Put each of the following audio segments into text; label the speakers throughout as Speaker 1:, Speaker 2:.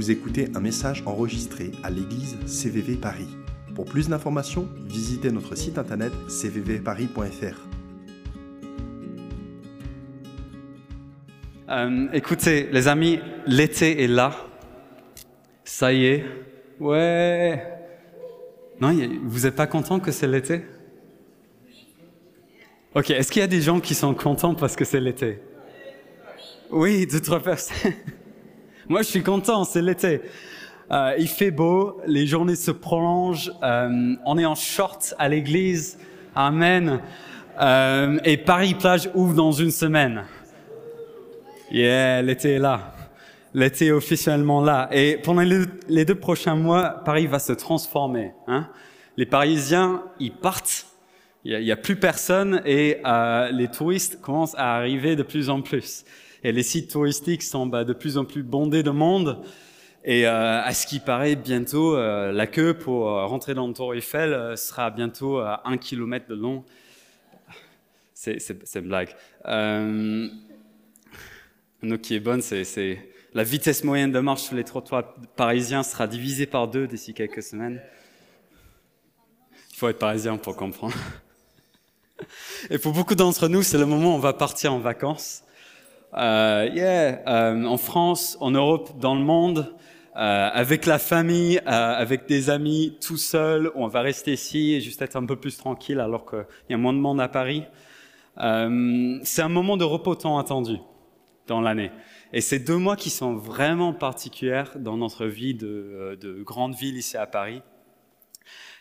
Speaker 1: Vous écoutez un message enregistré à l'église CVV Paris. Pour plus d'informations, visitez notre site internet cvvparis.fr.
Speaker 2: Euh, écoutez, les amis, l'été est là. Ça y est. Ouais. Non, vous n'êtes pas content que c'est l'été? Ok, est-ce qu'il y a des gens qui sont contents parce que c'est l'été? Oui, deux, trois personnes. Moi, je suis content, c'est l'été. Euh, il fait beau, les journées se prolongent, euh, on est en short à l'église, amen. Euh, et Paris-Plage ouvre dans une semaine. Yeah, l'été est là. L'été est officiellement là. Et pendant les, deux prochains mois, Paris va se transformer. Hein les Parisiens, ils partent. Il n'y a, plus personne et les touristes commencent à arriver de plus en plus. Et les sites touristiques sont bah, de plus en plus bondés de monde. Et euh, à ce qui paraît, bientôt, euh, la queue pour euh, rentrer dans le Tour Eiffel sera bientôt à un kilomètre de long. C'est une blague. Euh, une qui est bonne, c'est la vitesse moyenne de marche sur les trottoirs parisiens sera divisée par deux d'ici quelques semaines. Il faut être parisien pour comprendre. Et pour beaucoup d'entre nous, c'est le moment où on va partir en vacances. Euh, yeah, euh, en France, en Europe, dans le monde, euh, avec la famille, euh, avec des amis, tout seul, on va rester ici et juste être un peu plus tranquille alors qu'il y a moins de monde à Paris. Euh, c'est un moment de repos tant attendu dans l'année. Et c'est deux mois qui sont vraiment particulières dans notre vie de, euh, de grande ville ici à Paris.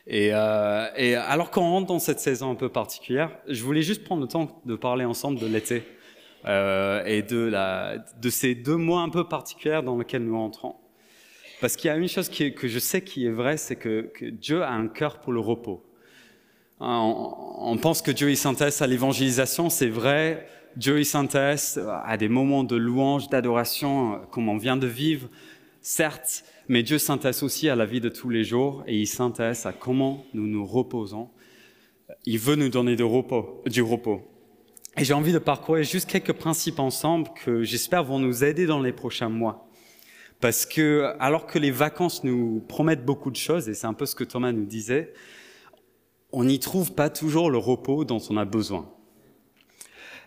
Speaker 2: Et, euh, et alors qu'on rentre dans cette saison un peu particulière, je voulais juste prendre le temps de parler ensemble de l'été euh, et de, ces deux mois un peu particuliers dans lesquels nous entrons. Parce qu'il y a une chose que je sais qui est vraie, c'est que, Dieu a un cœur pour le repos. Hein, On, pense que Dieu s'intéresse à l'évangélisation, c'est vrai. Dieu s'intéresse à des moments de louange, d'adoration, comme on vient de vivre, certes, mais Dieu s'intéresse aussi à la vie de tous les jours et il s'intéresse à comment nous nous reposons. Il veut nous donner du repos. Et j'ai envie de parcourir juste quelques principes ensemble que j'espère vont nous aider dans les prochains mois. Parce que, alors que les vacances nous promettent beaucoup de choses, et c'est un peu ce que Thomas nous disait, on n'y trouve pas toujours le repos dont on a besoin.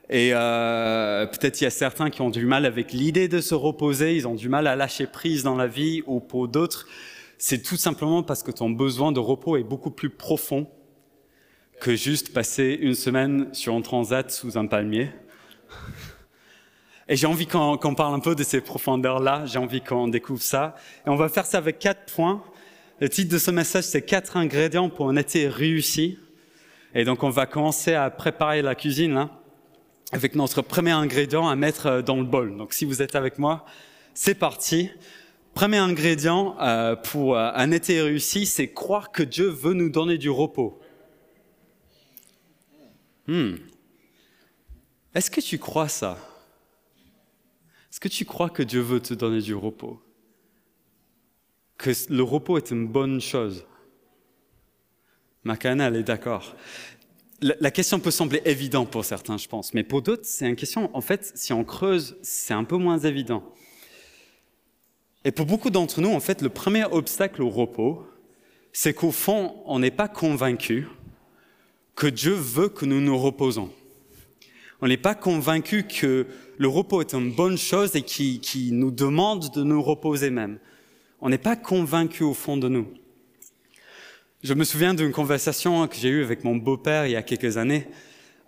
Speaker 2: Et euh, peut-être il y a certains qui ont du mal avec l'idée de se reposer, ils ont du mal à lâcher prise dans la vie, ou pour d'autres, c'est tout simplement parce que ton besoin de repos est beaucoup plus profond que juste passer une semaine sur un transat sous un palmier. Et j'ai envie qu'on parle un peu de ces profondeurs-là, j'ai envie qu'on découvre ça. Et on va faire ça avec quatre points. Le titre de ce message, c'est quatre ingrédients pour un été réussi. Et donc on va commencer à préparer la cuisine là, avec notre premier ingrédient à mettre euh, dans le bol. Donc si vous êtes avec moi, c'est parti. Premier ingrédient euh, pour euh, un été réussi, c'est croire que Dieu veut nous donner du repos. Hmm. Est-ce que tu crois ça? Est-ce que tu crois que Dieu veut te donner du repos? Que le repos est une bonne chose? Makana, elle est d'accord. La question peut sembler évidente pour certains, je pense, mais pour d'autres, c'est une question, en fait, si on creuse, c'est un peu moins évident. Et pour beaucoup d'entre nous, en fait, le premier obstacle au repos, c'est qu'au fond, on n'est pas convaincu que Dieu veut que nous nous reposons. On n'est pas convaincu que le repos est une bonne chose et qui, nous demande de nous reposer même. On n'est pas convaincu au fond de nous. Je me souviens d'une conversation que j'ai eue avec mon beau-père il y a quelques années.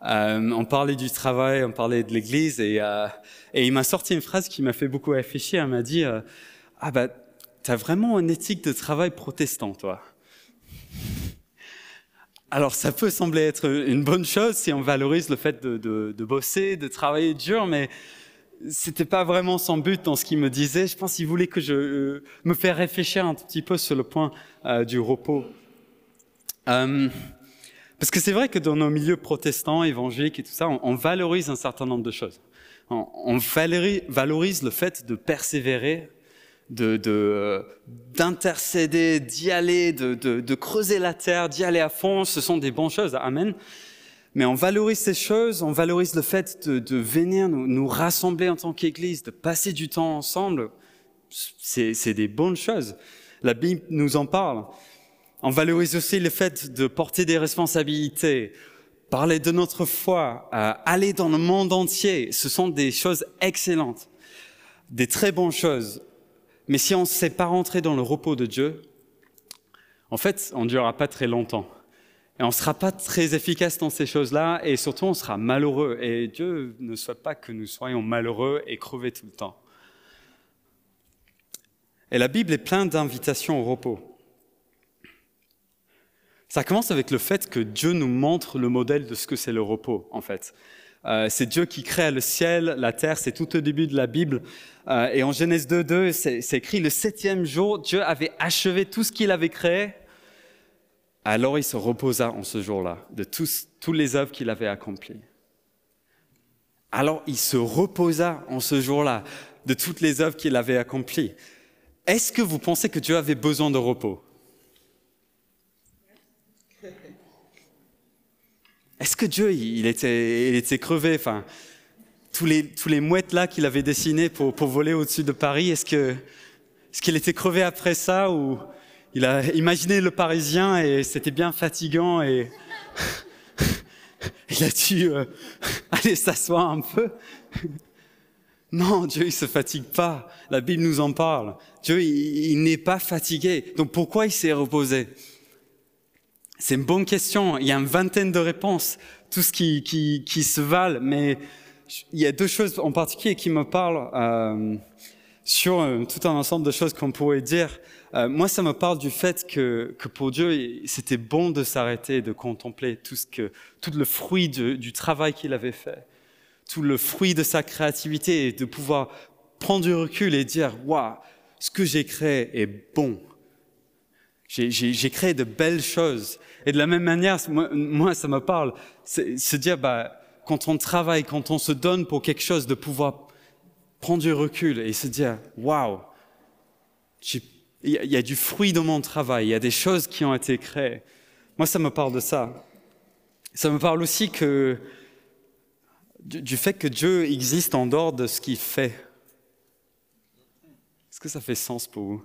Speaker 2: Euh, on parlait du travail, on parlait de l'église et, euh, et il m'a sorti une phrase qui m'a fait beaucoup réfléchir. Il m'a dit euh, Ah bah, t'as vraiment une éthique de travail protestant, toi. Alors, ça peut sembler être une bonne chose si on valorise le fait de, de, de bosser, de travailler dur, mais c'était pas vraiment son but dans ce qu'il me disait. Je pense qu'il voulait que je euh, me fasse réfléchir un petit peu sur le point euh, du repos. Euh, parce que c'est vrai que dans nos milieux protestants, évangéliques et tout ça, on, valorise un certain nombre de choses. On, valorise le fait de persévérer, de de- d'intercéder, d'y aller, de, de, creuser la terre, d'y aller à fond. Ce sont des bonnes choses. Amen. Mais on valorise ces choses, on valorise le fait de, de venir nous, nous rassembler en tant qu'Église, de passer du temps ensemble. c'est des bonnes choses. La Bible nous en parle. On valorise aussi le fait de porter des responsabilités, parler de notre foi, euh, aller dans le monde entier. Ce sont des choses excellentes, des très bonnes choses. Mais si on ne sait pas rentrer dans le repos de Dieu, en fait, on ne durera pas très longtemps. Et on ne sera pas très efficace dans ces choses-là, et surtout on sera malheureux. Et Dieu ne souhaite pas que nous soyons malheureux et crevés tout le temps. Et la Bible est pleine d'invitations au repos. Ça commence avec le fait que Dieu nous montre le modèle de ce que c'est le repos, en fait. Euh, c'est Dieu qui crée le ciel, la terre, c'est tout au début de la Bible. Euh, et en Genèse 2.2, c'est écrit, le septième jour, Dieu avait achevé tout ce qu'il avait créé. Alors il se reposa en ce jour-là de tous, tous les œuvres qu'il avait accomplies. Alors il se reposa en ce jour-là de toutes les œuvres qu'il avait accomplies. Est-ce que vous pensez que Dieu avait besoin de repos? Est-ce que Dieu, il était, il était crevé enfin, tous, les, tous les mouettes là qu'il avait dessinés pour, pour voler au-dessus de Paris, est-ce que, est-ce qu'il était crevé après ça ou il a imaginé le Parisien et c'était bien fatigant et il a dû euh, aller s'asseoir un peu? Non, Dieu, il se fatigue pas. La Bible nous en parle. Dieu, il, n'est pas fatigué. Donc pourquoi il s'est reposé? C'est une bonne question. Il y a une vingtaine de réponses, tout ce qui, qui, se valent. Mais il y a deux choses en particulier qui me parlent euh, sur euh, tout un ensemble de choses qu'on pourrait dire. Euh, moi, ça me parle du fait que, que pour Dieu, c'était bon de s'arrêter, de contempler tout ce que, tout le fruit du travail qu'il avait fait tout le fruit de sa créativité et de pouvoir prendre du recul et dire, waouh, ce que j'ai créé est bon. J'ai créé de belles choses. Et de la même manière, moi, ça me parle, se dire, bah, quand on travaille, quand on se donne pour quelque chose, de pouvoir prendre du recul et se dire, waouh, il y a du fruit dans mon travail, il y a des choses qui ont été créées. Moi, ça me parle de ça. Ça me parle aussi que du, fait que Dieu existe en dehors de ce qu'il fait. Est-ce que ça fait sens pour vous?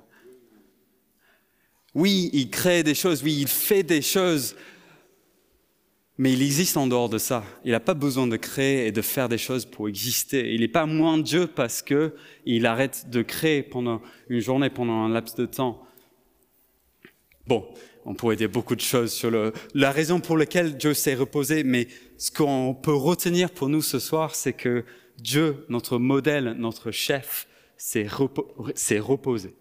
Speaker 2: Oui, il crée des choses, oui, il fait des choses, mais il existe en dehors de ça. Il n'a pas besoin de créer et de faire des choses pour exister. Il n'est pas moins Dieu parce que il arrête de créer pendant une journée, pendant un laps de temps. Bon, on pourrait dire beaucoup de choses sur le, la raison pour laquelle Dieu s'est reposé, mais ce qu'on peut retenir pour nous ce soir, c'est que Dieu, notre modèle, notre chef, s'est reposé.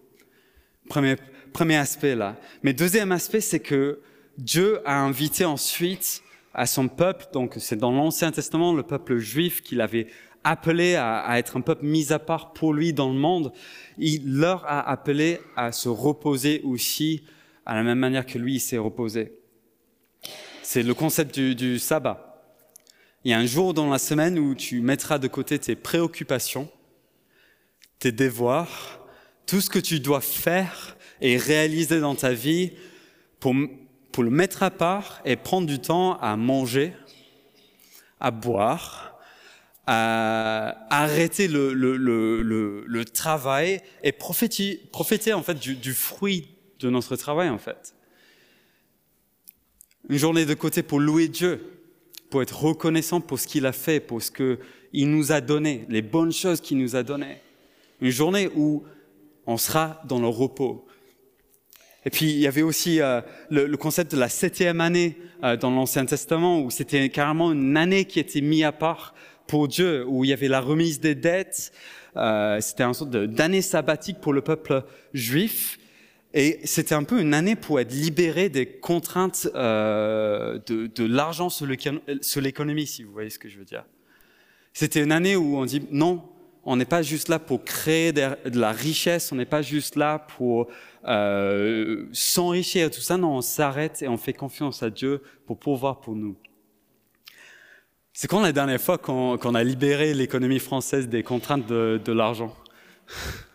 Speaker 2: Premier, premier aspect là. Mais deuxième aspect, c'est que Dieu a invité ensuite à son peuple, donc c'est dans l'Ancien Testament, le peuple juif qu'il avait appelé à, être un peuple mis à part pour lui dans le monde, il leur a appelé à se reposer aussi à la même manière que lui, s'est reposé. C'est le concept du, sabbat. Il y a un jour dans la semaine où tu mettras de côté tes préoccupations, tes devoirs, tout ce que tu dois faire et réaliser dans ta vie pour, pour le mettre à part et prendre du temps à manger, à boire, à arrêter le, le, le, le travail et profiter, profiter en fait du, du fruit de notre travail en fait. Une journée de côté pour louer Dieu, pour être reconnaissant pour ce qu'il a fait, pour ce qu'il nous a donné, les bonnes choses qu'il nous a données. Une journée où on sera dans le repos. Et puis il y avait aussi euh, le, concept de la septième année euh, dans l'Ancien Testament, où c'était carrément une année qui était mise à part pour Dieu, où il y avait la remise des dettes. Euh, c'était un sorte d'année sabbatique pour le peuple juif. Et c'était un peu une année pour être libéré des contraintes euh, de, de l'argent sur l'économie, si vous voyez ce que je veux dire. C'était une année où on dit non, on n'est pas juste là pour créer de, la richesse, on n'est pas juste là pour euh, s'enrichir et tout ça. Non, on s'arrête et on fait confiance à Dieu pour pouvoir pour nous. C'est quand la dernière fois qu'on a libéré l'économie française des contraintes de, de l'argent?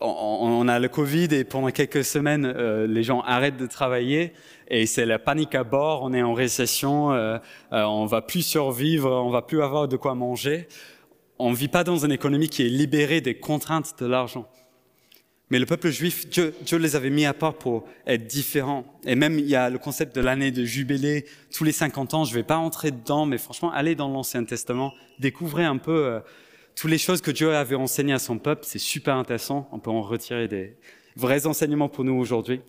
Speaker 2: On, a le Covid et pendant quelques semaines, euh, les gens arrêtent de travailler et c'est la panique à bord. On est en récession, euh, euh, on va plus survivre, on va plus avoir de quoi manger. on ne vit pas dans une économie qui est libérée des contraintes de l'argent. Mais le peuple juif, Dieu, Dieu, les avait mis à part pour être différents. Et même, il y a le concept de l'année de jubilé, tous les 50 ans. Je ne vais pas entrer dedans, mais franchement, allez dans l'Ancien Testament, découvrez un peu euh, toutes les choses que Dieu avait enseignées à son peuple. C'est super intéressant. On peut en retirer des vrais enseignements pour nous aujourd'hui.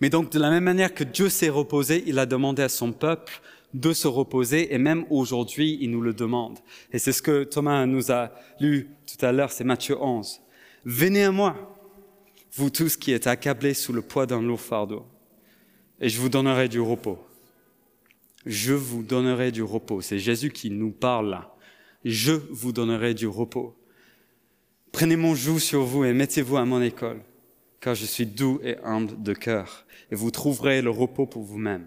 Speaker 2: Mais donc, de la même manière que Dieu s'est reposé, il a demandé à son peuple de se reposer, et même aujourd'hui, il nous le demande. Et c'est ce que Thomas nous a lu tout à l'heure, c'est Matthieu 11. Venez à moi, vous tous qui êtes accablés sous le poids d'un lourd fardeau, et je vous donnerai du repos. Je vous donnerai du repos. C'est Jésus qui nous parle là. Je vous donnerai du repos. Prenez mon joug sur vous et mettez-vous à mon école, car je suis doux et humble de cœur, et vous trouverez le repos pour vous-même.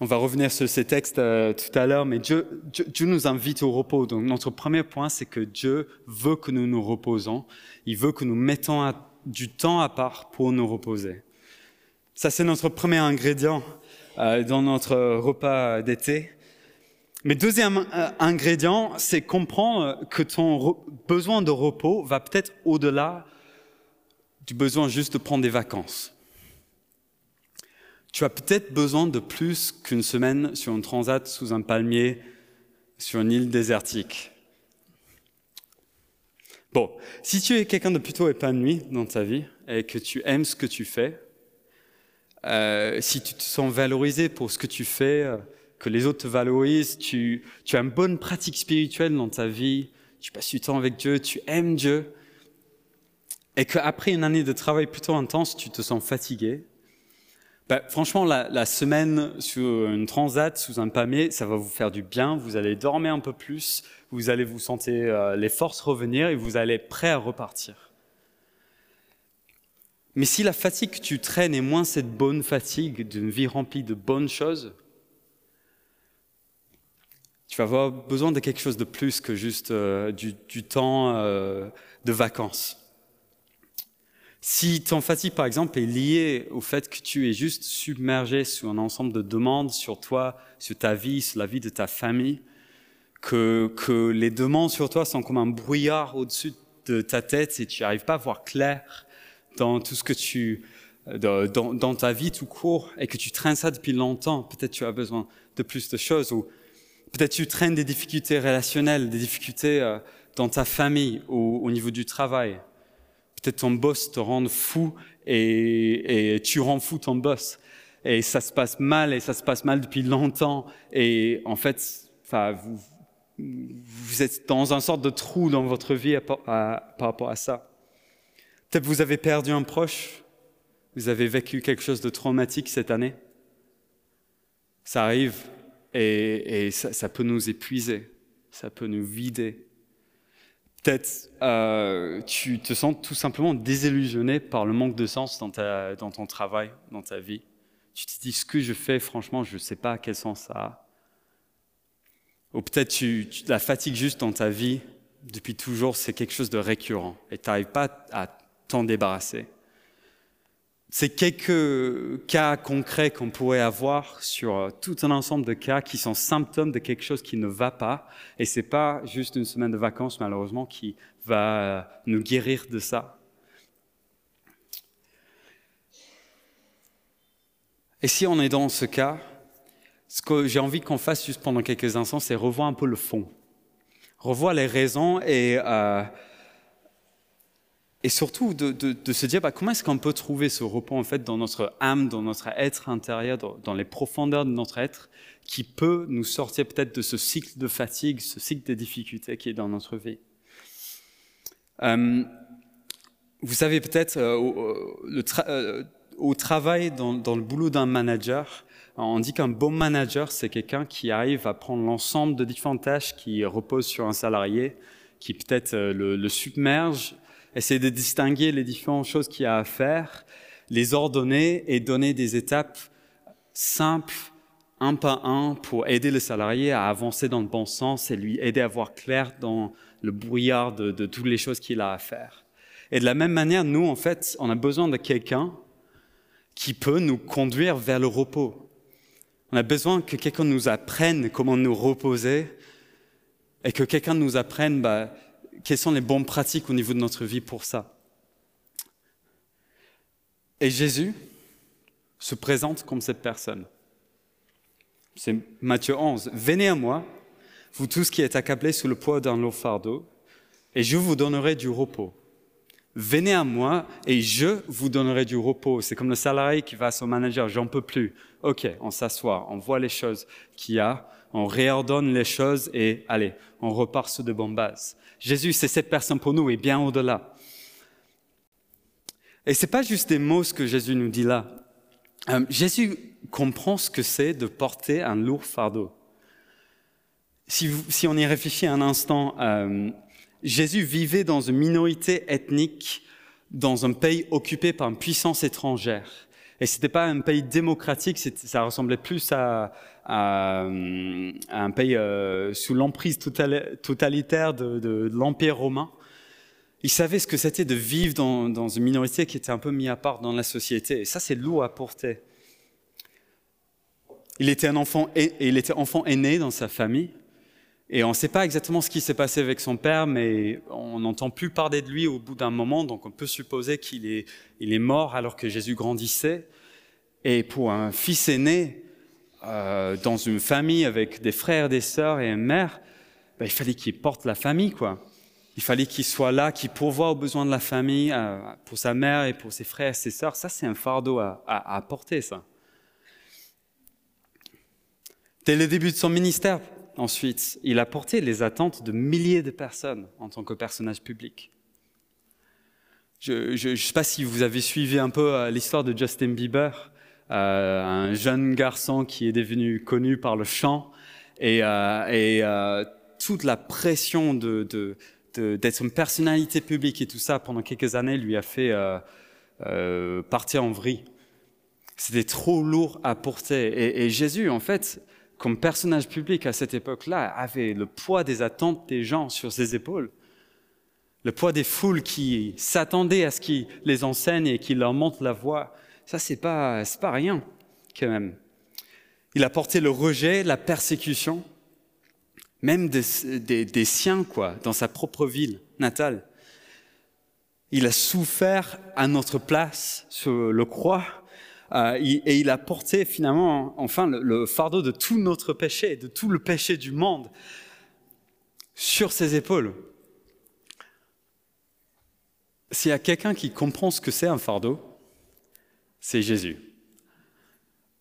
Speaker 2: On va revenir sur ces textes euh, tout à l'heure, mais Dieu, Dieu, nous invite au repos. Donc notre premier point, c'est que Dieu veut que nous nous reposons. Il veut que nous mettons du temps à part pour nous reposer. Ça, c'est notre premier ingrédient euh, dans notre repas d'été. Mais deuxième euh, ingrédient, c'est comprendre que ton besoin de repos va peut-être au-delà du besoin juste de prendre des vacances tu as peut-être besoin de plus qu'une semaine sur un transat sous un palmier sur une île désertique. Bon, si tu es quelqu'un de plutôt épanoui dans ta vie et que tu aimes ce que tu fais, euh, si tu te sens valorisé pour ce que tu fais, euh, que les autres te valorisent, tu, as une bonne pratique spirituelle dans ta vie, tu passes du temps avec Dieu, tu aimes Dieu, et qu'après une année de travail plutôt intense, tu te sens fatigué, bah, franchement, la, semaine sur une transat sous un palmier, ça va vous faire du bien. Vous allez dormir un peu plus, vous allez vous sentir euh, les forces revenir et vous allez être prêt à repartir. Mais si la fatigue que tu traînes est moins cette bonne fatigue d'une vie remplie de bonnes choses, tu vas avoir besoin de quelque chose de plus que juste euh, du, temps euh, de vacances. Si ton fatigue, par exemple, est liée au fait que tu es juste submergé sur un ensemble de demandes sur toi, sur ta vie, sur la vie de ta famille, que, que les demandes sur toi sont comme un brouillard au-dessus de ta tête et tu n'arrives pas à voir clair dans tout ce que tu, dans, dans, ta vie tout court et que tu traînes ça depuis longtemps, peut-être tu as besoin de plus de choses ou peut-être tu traînes des difficultés relationnelles, des difficultés euh, dans ta famille ou au niveau du travail Peut-être ton boss te rend fou et, tu rends fou ton boss. Et ça se passe mal et ça se passe mal depuis longtemps. Et en fait, enfin, vous, êtes dans un sorte de trou dans votre vie par rapport à ça. Peut-être vous avez perdu un proche, vous avez vécu quelque chose de traumatique cette année. Ça arrive et, et ça, ça peut nous épuiser, ça peut nous vider. Peut-être euh, tu te sens tout simplement désillusionné par le manque de sens dans, ta, dans ton travail, dans ta vie. Tu te dis ce que je fais, franchement, je ne sais pas quel sens ça a. Ou peut-être tu, tu, la fatigue juste dans ta vie depuis toujours, c'est quelque chose de récurrent et tu n'arrives pas à t'en débarrasser. C'est quelques cas concrets qu'on pourrait avoir sur euh, tout un ensemble de cas qui sont symptômes de quelque chose qui ne va pas. Et c'est pas juste une semaine de vacances, malheureusement, qui va euh, nous guérir de ça. Et si on est dans ce cas, ce que j'ai envie qu'on fasse juste pendant quelques instants, c'est revoir un peu le fond. Revoir les raisons et euh, et surtout de, se dire bah, comment est-ce qu'on peut trouver ce repos en fait dans notre âme, dans notre être intérieur, dans, les profondeurs de notre être, qui peut nous sortir peut-être de ce cycle de fatigue, ce cycle de difficultés qui est dans notre vie? Euh, vous savez peut-être euh, euh, au travail, dans, le boulot d'un manager, on dit qu'un bon manager, c'est quelqu'un qui arrive à prendre l'ensemble de différentes tâches qui reposent sur un salarié, qui peut-être le, le submerge essayer de distinguer les différentes choses qu'il y a à faire, les ordonner et donner des étapes simples, un par un, pour aider le salarié à avancer dans le bon sens et lui aider à voir clair dans le brouillard de, de toutes les choses qu'il a à faire. Et de la même manière, nous, en fait, on a besoin de quelqu'un qui peut nous conduire vers le repos. On a besoin que quelqu'un nous apprenne comment nous reposer et que quelqu'un nous apprenne bah, quelles sont les bonnes pratiques au niveau de notre vie pour ça? Et Jésus se présente comme cette personne. C'est Matthieu 11. Venez à moi, vous tous qui êtes accablés sous le poids d'un lourd fardeau, et je vous donnerai du repos. Venez à moi et je vous donnerai du repos. C'est comme le salarié qui va à son manager, j'en peux plus. Ok, on s'assoit, on voit les choses qu'il y a, on réordonne les choses et allez, on repart sur de bonnes bases. Jésus, c'est cette personne pour nous et bien au-delà. Et c'est pas juste des mots ce que Jésus nous dit là. Euh, Jésus comprend ce que c'est de porter un lourd fardeau. Si, si on y réfléchit un instant, euh, Jésus vivait dans une minorité ethnique dans un pays occupé par une puissance étrangère. Et c'était pas un pays démocratique, ça ressemblait plus à, un pays euh, sous l'emprise totalitaire de, l'Empire romain. Il savait ce que c'était de vivre dans, une minorité qui était un peu mis à part dans la société. Et ça, c'est lourd à porter. Il était un enfant, il était enfant aîné dans sa famille. Et on ne sait pas exactement ce qui s'est passé avec son père, mais on n'entend plus parler de lui au bout d'un moment, donc on peut supposer qu'il est, il est mort alors que Jésus grandissait. Et pour un fils aîné, euh, dans une famille avec des frères, des sœurs et une mère, ben, il fallait qu'il porte la famille, quoi. Il fallait qu'il soit là, qu'il pourvoie aux besoins de la famille, euh, pour sa mère et pour ses frères et ses sœurs. Ça, c'est un fardeau à, à, à porter, ça. Dès le début de son ministère, ensuite, il a porté les attentes de milliers de personnes en tant que personnage public. Je ne sais pas si vous avez suivi un peu euh, l'histoire de Justin Bieber, euh, un jeune garçon qui est devenu connu par le chant et, euh, toute la pression d'être une personnalité publique et tout ça pendant quelques années lui a fait partir en vrille. C'était trop lourd à porter. Et Jésus, en fait, comme personnage public à cette époque-là, avait le poids des attentes des gens sur ses épaules. Le poids des foules qui s'attendaient à ce qu'il les enseigne et qu'il leur montre la voie. Ça, c'est pas, c'est pas rien, quand même. Il a porté le rejet, la persécution, même des, des, des siens, quoi, dans sa propre ville natale. Il a souffert à notre place sur le croix euh, et il a porté finalement, enfin, le, le, fardeau de tout notre péché, de tout le péché du monde sur ses épaules. S'il y a quelqu'un qui comprend ce que c'est un fardeau, c'est Jésus.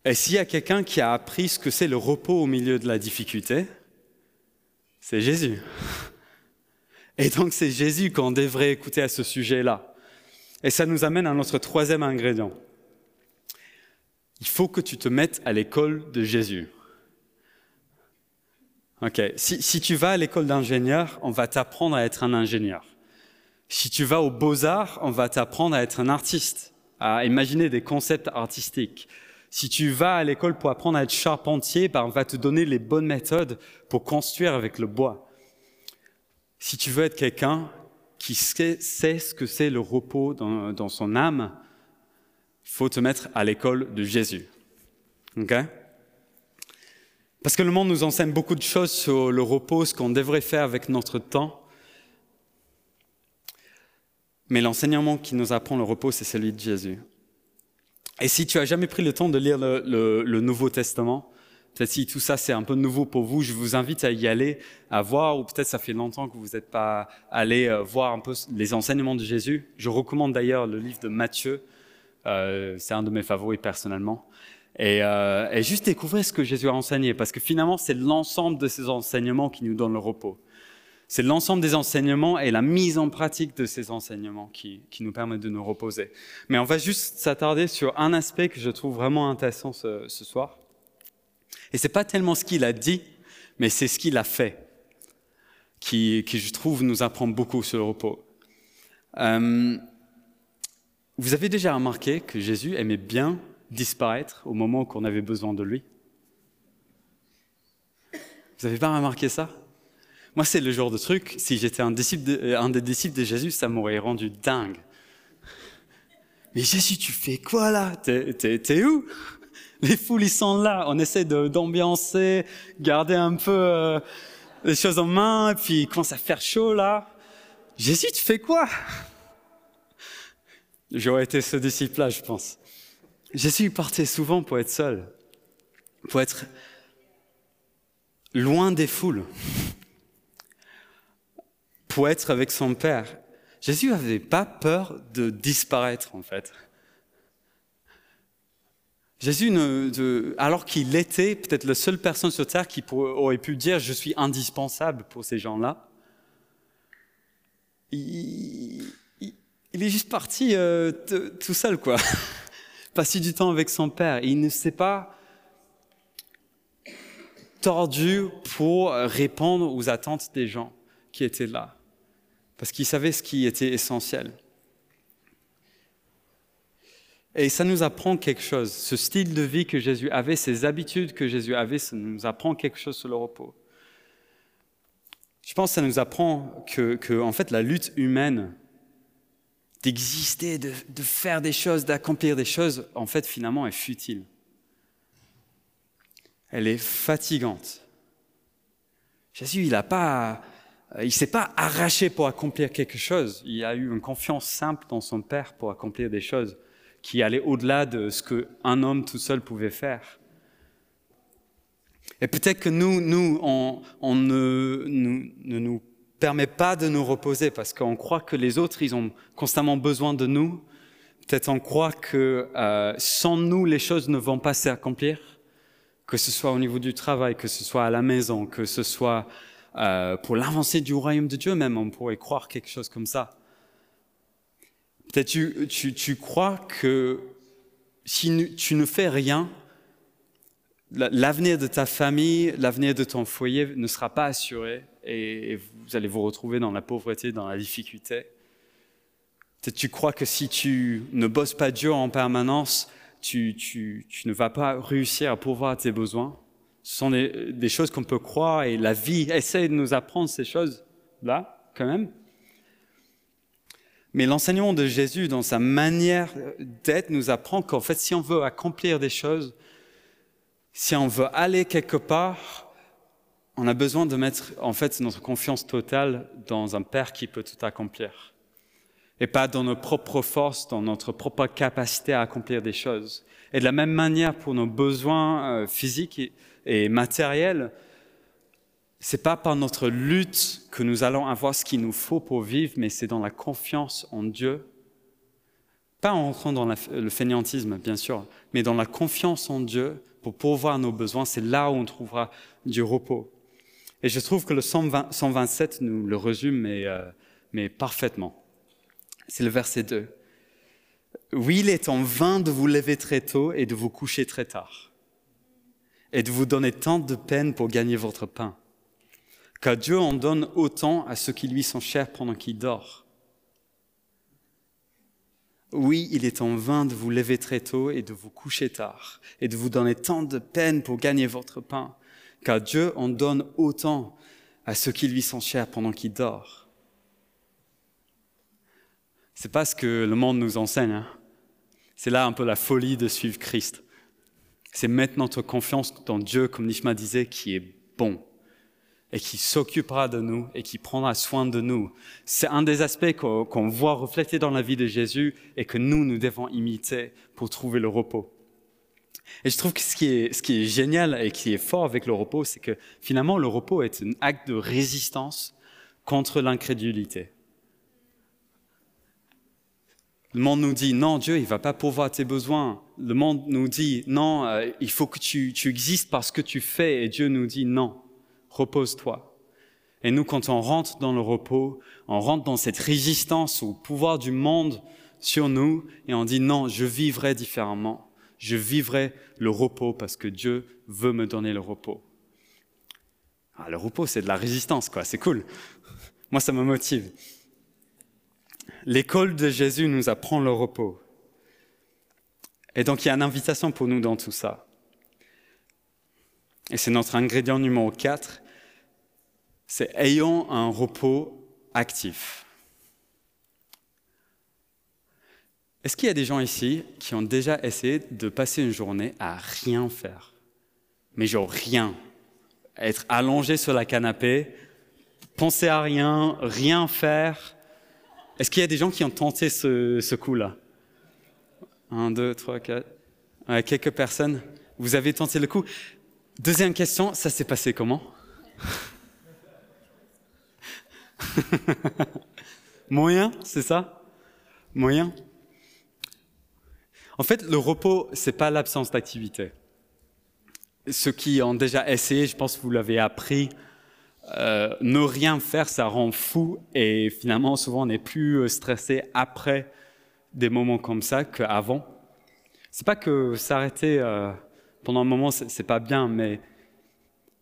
Speaker 2: Et s'il y a quelqu'un qui a appris ce que c'est le repos au milieu de la difficulté, c'est Jésus. Et donc c'est Jésus qu'on devrait écouter à ce sujet-là. Et ça nous amène à notre troisième ingrédient il faut que tu te mettes à l'école de Jésus. Ok, si, si tu vas à l'école d'ingénieur, on va t'apprendre à être un ingénieur. Si tu vas aux beaux-arts, on va t'apprendre à être un artiste, à imaginer des concepts artistiques. Si tu vas à l'école pour apprendre à être charpentier, ben on va te donner les bonnes méthodes pour construire avec le bois. Si tu veux être quelqu'un qui sait, sait ce que c'est le repos dans, dans son âme, faut te mettre à l'école de Jésus. OK? Parce que le monde nous enseigne beaucoup de choses sur le repos, ce qu'on devrait faire avec notre temps. Mais l'enseignement qui nous apprend le repos, c'est celui de Jésus. Et si tu as jamais pris le temps de lire le, le, le Nouveau Testament, peut-être si tout ça c'est un peu nouveau pour vous, je vous invite à y aller, à voir, ou peut-être ça fait longtemps que vous n'êtes pas allé euh, voir un peu les enseignements de Jésus. Je recommande d'ailleurs le livre de Matthieu, euh, c'est un de mes favoris personnellement. Et, euh, et, juste découvrir ce que Jésus a enseigné, parce que finalement, c'est l'ensemble de ces enseignements qui nous donne le repos. C'est l'ensemble des enseignements et la mise en pratique de ces enseignements qui, qui nous permettent de nous reposer. Mais on va juste s'attarder sur un aspect que je trouve vraiment intéressant ce, ce soir. Et c'est pas tellement ce qu'il a dit, mais c'est ce qu'il a fait, qui, qui je trouve nous apprend beaucoup sur le repos. Euh, vous avez déjà remarqué que Jésus aimait bien disparaître au moment qu'on avait besoin de lui? Vous n'avez pas remarqué ça? Moi, c'est le genre de truc, si j'étais un, de, un des disciples de Jésus, ça m'aurait rendu dingue. Mais Jésus, tu fais quoi là? T'es où? Les foules, ils sont là. On essaie d'ambiancer, garder un peu euh, les choses en main, et puis il commence à faire chaud là. Jésus, tu fais quoi? J'aurais été ce disciple-là, je pense. Jésus partait souvent pour être seul, pour être loin des foules, pour être avec son Père. Jésus n'avait pas peur de disparaître, en fait. Jésus, alors qu'il était peut-être la seule personne sur Terre qui aurait pu dire je suis indispensable pour ces gens-là, parti euh, tout seul, quoi. Passer du temps avec son Père. Il ne s'est pas tordu pour répondre aux attentes des gens qui étaient là. Parce qu'il savait ce qui était essentiel. Et ça nous apprend quelque chose. Ce style de vie que Jésus avait, ces habitudes que Jésus avait, ça nous apprend quelque chose sur le repos. Je pense que ça nous apprend que, en fait, la lutte humaine d'exister, de, faire des choses, d'accomplir des choses, en fait, finalement, est futile. Elle est fatigante. Jésus, il n'a pas, il s'est pas arraché pour accomplir quelque chose. Il a eu une confiance simple dans son Père pour accomplir des choses qui allait au-delà de ce qu'un homme tout seul pouvait faire. Et peut-être que nous, nous, on, ne, nous, permet pas de nous reposer parce qu'on croit que les autres, ils ont constamment besoin de nous. Peut-être on croit que euh, sans nous, les choses ne vont pas s'accomplir, que ce soit au niveau du travail, que ce soit à la maison, que ce soit euh, pour l'avancée du royaume de Dieu même, on pourrait croire quelque chose comme ça. Peut-être tu, tu, tu, crois que si tu ne fais rien, l'avenir de ta famille, l'avenir de ton foyer ne sera pas assuré et vous allez vous retrouver dans la pauvreté, dans la difficulté. Tu crois que si tu ne bosses pas dur en permanence, tu ne vas pas réussir à pourvoir tes besoins. Ce sont des, des choses qu'on peut croire et la vie essaie de nous apprendre ces choses-là, quand même. Mais l'enseignement de Jésus, dans sa manière d'être, nous apprend qu'en fait, si on veut accomplir des choses, si on veut aller quelque part, on a besoin de mettre en fait notre confiance totale dans un Père qui peut tout accomplir. Et pas dans nos propres forces, dans notre propre capacité à accomplir des choses. Et de la même manière pour nos besoins euh, physiques et matériels, c'est pas par notre lutte que nous allons avoir ce qu'il nous faut pour vivre, mais c'est dans la confiance en Dieu. Pas en rentrant dans le fainéantisme, bien sûr, mais dans la confiance en Dieu pour pourvoir nos besoins. C'est là où on trouvera du repos. Et je trouve que le 127 nous le résume, mais, euh, mais parfaitement. C'est le verset 2. Oui, il est en vain de vous lever très tôt et de vous coucher très tard, et de vous donner tant de peine pour gagner votre pain car Dieu en donne autant à ceux qui lui sont chers pendant qu'il dort. Oui, il est en vain de vous lever très tôt et de vous coucher tard, et de vous donner tant de peine pour gagner votre pain, car Dieu en donne autant à ceux qui lui sont chers pendant qu'il dort. C'est pas ce que le monde nous enseigne. Hein. C'est là un peu la folie de suivre Christ. C'est mettre notre confiance dans Dieu, comme Nishma disait, qui est bon et qui s'occupera de nous et qui prendra soin de nous. C'est un des aspects qu'on voit refléter dans la vie de Jésus et que nous, nous devons imiter pour trouver le repos. Et je trouve que ce qui est, génial et qui est fort avec le repos, c'est que finalement, le repos est un acte de résistance contre l'incrédulité. Le monde nous dit non, Dieu, il va pas pourvoir tes besoins. Le monde nous dit non, euh, il faut que tu, tu existes parce que tu fais. Et Dieu nous dit non repose-toi. Et nous, quand on rentre dans le repos, on rentre dans cette résistance au pouvoir du monde sur nous et on dit non, je vivrai différemment. Je vivrai le repos parce que Dieu veut me donner le repos. Ah, le repos, c'est de la résistance, quoi. C'est cool. Moi, ça me motive. L'école de Jésus nous apprend le repos. Et donc, il y a une invitation pour nous dans tout ça. Et c'est notre ingrédient numéro 4, c'est ayons un repos actif. Est-ce qu'il y a des gens ici qui ont déjà essayé de passer une journée à rien faire? Mais genre rien. Être allongé sur la canapé, penser à rien, rien faire. Est-ce qu'il y a des gens qui ont tenté ce, coup-là? Un, deux, trois, quatre. quelques personnes. Vous avez tenté le coup. Deuxième question, ça s'est passé comment? Moyen, c'est ça? Moyen? En fait, le repos, c'est pas l'absence d'activité. Ceux qui ont déjà essayé, je pense que vous l'avez appris, euh, ne rien faire, ça rend fou et finalement, souvent, on est plus euh, stressé après des moments comme ça qu'avant. C'est pas que s'arrêter euh, pendant un moment, c'est pas bien, mais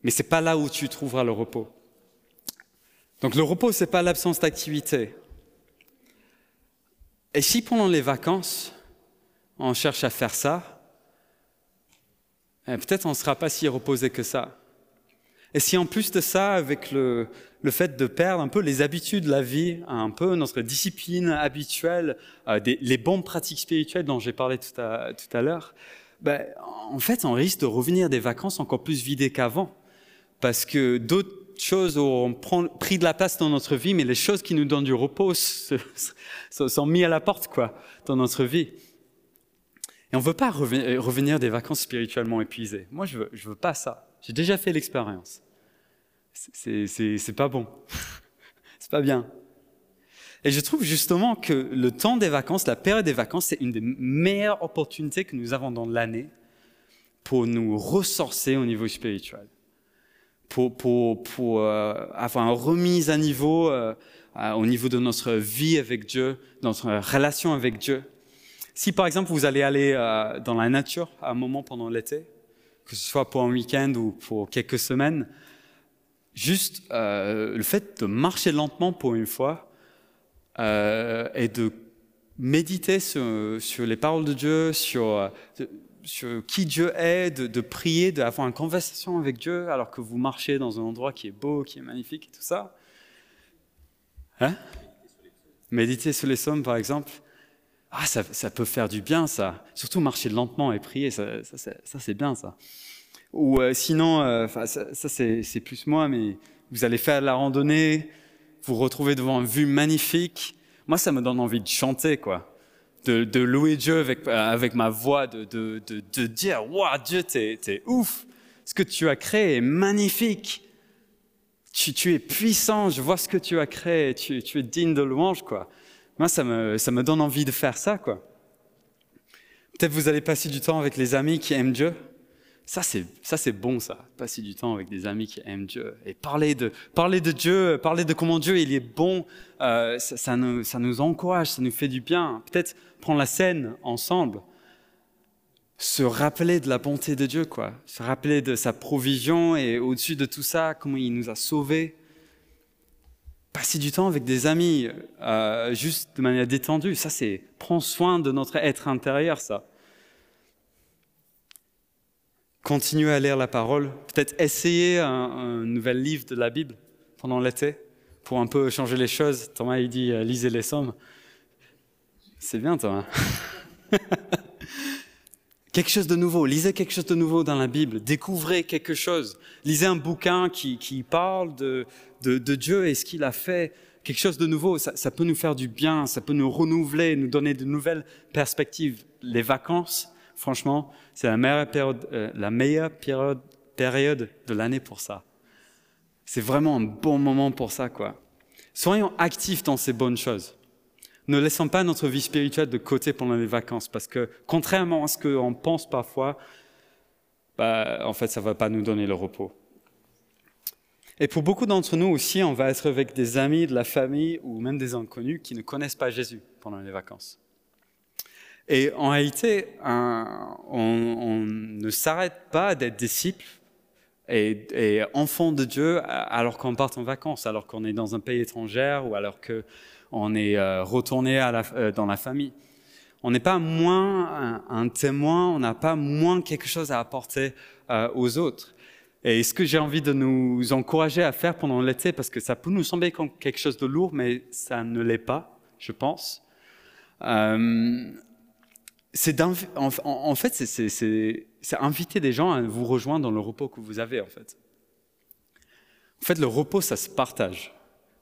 Speaker 2: mais c'est pas là où tu trouveras le repos. Donc le repos, c'est pas l'absence d'activité. Et si pendant les vacances, on cherche à faire ça, eh, peut-être on ne sera pas si reposé que ça. Et si en plus de ça, avec le, le fait de perdre un peu les habitudes de la vie, un peu notre discipline habituelle, euh, des, les bonnes pratiques spirituelles dont j'ai parlé tout à, tout à l'heure, ben, en fait, on risque de revenir des vacances encore plus vidées qu'avant. Parce que d'autres choses ont pris de la place dans notre vie, mais les choses qui nous donnent du repos sont mises à la porte, quoi, dans notre vie. Et on ne veut pas revenir des vacances spirituellement épuisées. Moi, je veux, je veux pas ça. J'ai déjà fait l'expérience. C'est pas bon. c'est pas bien. Et je trouve justement que le temps des vacances, la période des vacances, c'est une des meilleures opportunités que nous avons dans l'année pour nous ressourcer au niveau spirituel pour, pour, pour euh, avoir une remise à niveau euh, au niveau de notre vie avec Dieu, notre relation avec Dieu. Si par exemple vous allez aller euh, dans la nature à un moment pendant l'été, que ce soit pour un week-end ou pour quelques semaines, juste le fait de marcher lentement pour une fois et de méditer sur, les paroles de Dieu, sur qui Dieu est, de, prier, d'avoir une conversation avec Dieu alors que vous marchez dans un endroit qui est beau, qui est magnifique tout ça. Hein? Méditer sur les psaumes, par exemple. Ah, ça, peut faire du bien, ça. Surtout marcher lentement et prier, ça, ça, ça c'est bien, ça. Ou euh, sinon, euh, ça, c'est plus moi, mais vous allez faire la randonnée, vous retrouvez devant une vue magnifique. Moi, ça me donne envie de chanter, quoi de, louer Dieu avec, avec ma voix, de, de, de dire Waouh, Dieu, t'es es ouf Ce que tu as créé est magnifique. Tu, tu, es puissant, je vois ce que tu as créé, tu, tu es digne de louange, quoi. Moi, ça me, ça me donne envie de faire ça, quoi. Peut-être vous allez passer du temps avec les amis qui aiment Dieu. Ça, c'est, ça, c'est bon, ça. Passer du temps avec des amis qui aiment Dieu. Et parler de, parler de Dieu, parler de comment Dieu, il est bon, euh, ça, ça, nous, encourage, ça nous fait du bien. Peut-être prendre la scène ensemble. Se rappeler de la bonté de Dieu, quoi. Se rappeler de sa provision et au-dessus de tout ça, comment il nous a sauvés. Passer du temps avec des amis, euh, juste de manière détendue. Ça, c'est prendre soin de notre être intérieur, ça continuer à lire la parole, peut-être essayer un, nouvel livre de la Bible pendant l'été pour un peu changer les choses. Thomas, il dit euh, lisez les sommes. C'est bien, Thomas. quelque chose de nouveau, lisez quelque chose de nouveau dans la Bible, découvrez quelque chose, lisez un bouquin qui, qui parle de, de, de, Dieu et ce qu'il a fait, quelque chose de nouveau, ça, ça, peut nous faire du bien, ça peut nous renouveler, nous donner de nouvelles perspectives. Les vacances, franchement, c'est la meilleure période, euh, la meilleure période, période de l'année pour ça. C'est vraiment un bon moment pour ça, quoi. Soyons actifs dans ces bonnes choses. Ne laissons pas notre vie spirituelle de côté pendant les vacances, parce que contrairement à ce qu'on pense parfois, bah, en fait, ça va pas nous donner le repos. Et pour beaucoup d'entre nous aussi, on va être avec des amis, de la famille ou même des inconnus qui ne connaissent pas Jésus pendant les vacances. Et en réalité, on, ne s'arrête pas d'être disciple et, et, enfant de Dieu alors qu'on part en vacances, alors qu'on est dans un pays étranger ou alors qu'on est euh, retourné euh, dans la famille. On n'est pas moins un, témoin, on n'a pas moins quelque chose à apporter euh, aux autres. Et ce que j'ai envie de nous encourager à faire pendant l'été, parce que ça peut nous sembler comme quelque chose de lourd, mais ça ne l'est pas, je pense, c'est en, en, fait, c'est inviter des gens à vous rejoindre dans le repos que vous avez, en fait. En fait, le repos, ça se partage.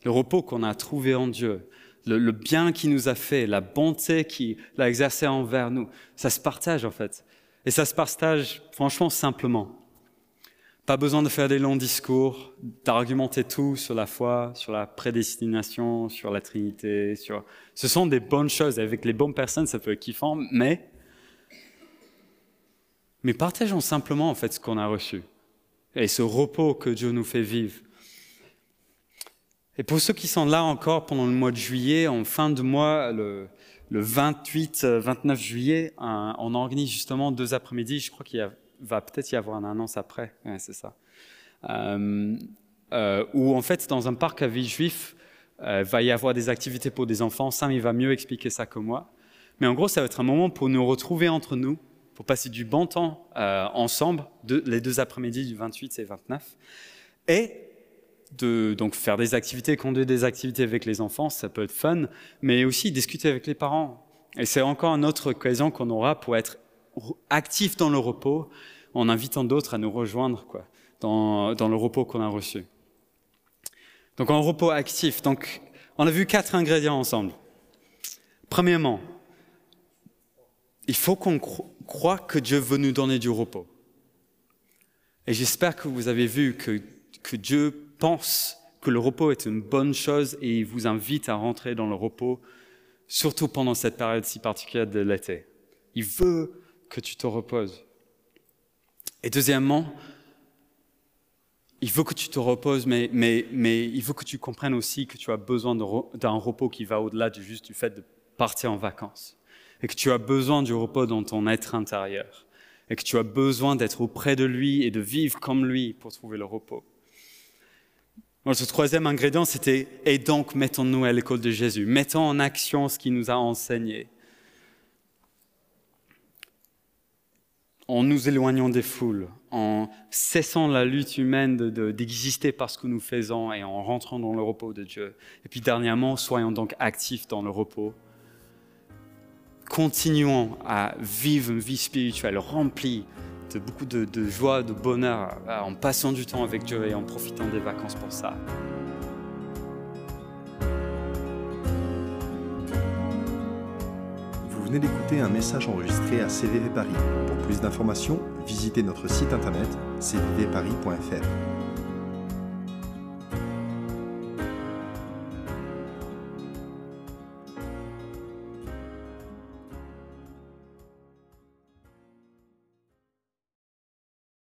Speaker 2: Le repos qu'on a trouvé en Dieu, le, le bien qu'il nous a fait, la bonté qu'il a exercée envers nous, ça se partage, en fait. Et ça se partage, franchement, simplement. Pas besoin de faire des longs discours, d'argumenter tout sur la foi, sur la prédestination, sur la Trinité. Sur... Ce sont des bonnes choses. Avec les bonnes personnes, ça peut être kiffant, mais mais partageons simplement en fait ce qu'on a reçu et ce repos que Dieu nous fait vivre. Et pour ceux qui sont là encore pendant le mois de juillet, en fin de mois, le, le 28-29 juillet, on organise justement deux après-midi. Je crois qu'il y a va peut-être y avoir une annonce après, c'est ça. Euh, euh, où en fait, dans un parc à Villejuif, euh, va y avoir des activités pour des enfants. Sam, il va mieux expliquer ça que moi. Mais en gros, ça va être un moment pour nous retrouver entre nous, pour passer du bon temps euh, ensemble, les deux après-midi du 28 et 29. Et de donc faire des activités, conduire des activités avec les enfants, ça peut être fun, mais aussi discuter avec les parents. Et c'est encore une autre occasion qu'on aura pour être actif dans le repos en invitant d'autres à nous rejoindre quoi, dans, dans le repos qu'on a reçu. Donc en repos actif, donc on a vu quatre ingrédients ensemble. Premièrement, il faut qu'on croit que Dieu veut nous donner du repos. Et j'espère que vous avez vu que, que Dieu pense que le repos est une bonne chose et il vous invite à rentrer dans le repos, surtout pendant cette période si particulière de l'été. Il veut que tu te reposes. Et deuxièmement, il faut que tu te reposes, mais, il faut que tu comprennes aussi que tu as besoin d'un repos qui va au-delà du juste du fait de partir en vacances. Et que tu as besoin du repos dans ton être intérieur. Et que tu as besoin d'être auprès de lui et de vivre comme lui pour trouver le repos. Notre troisième ingrédient, c'était et donc mettons-nous à l'école de Jésus. Mettons en action ce qu'il nous a enseigné. En nous éloignant des foules, en cessant la lutte humaine d'exister de, par ce que nous faisons et en rentrant dans le repos de Dieu. Et puis dernièrement, soyons donc actifs dans le repos. Continuons à vivre une vie spirituelle remplie de beaucoup de, de joie, de bonheur, en passant du temps avec Dieu et en profitant des vacances pour ça.
Speaker 1: Venez d'écouter un message enregistré à CVV Paris. Pour plus d'informations, visitez notre site internet cvvparis.fr.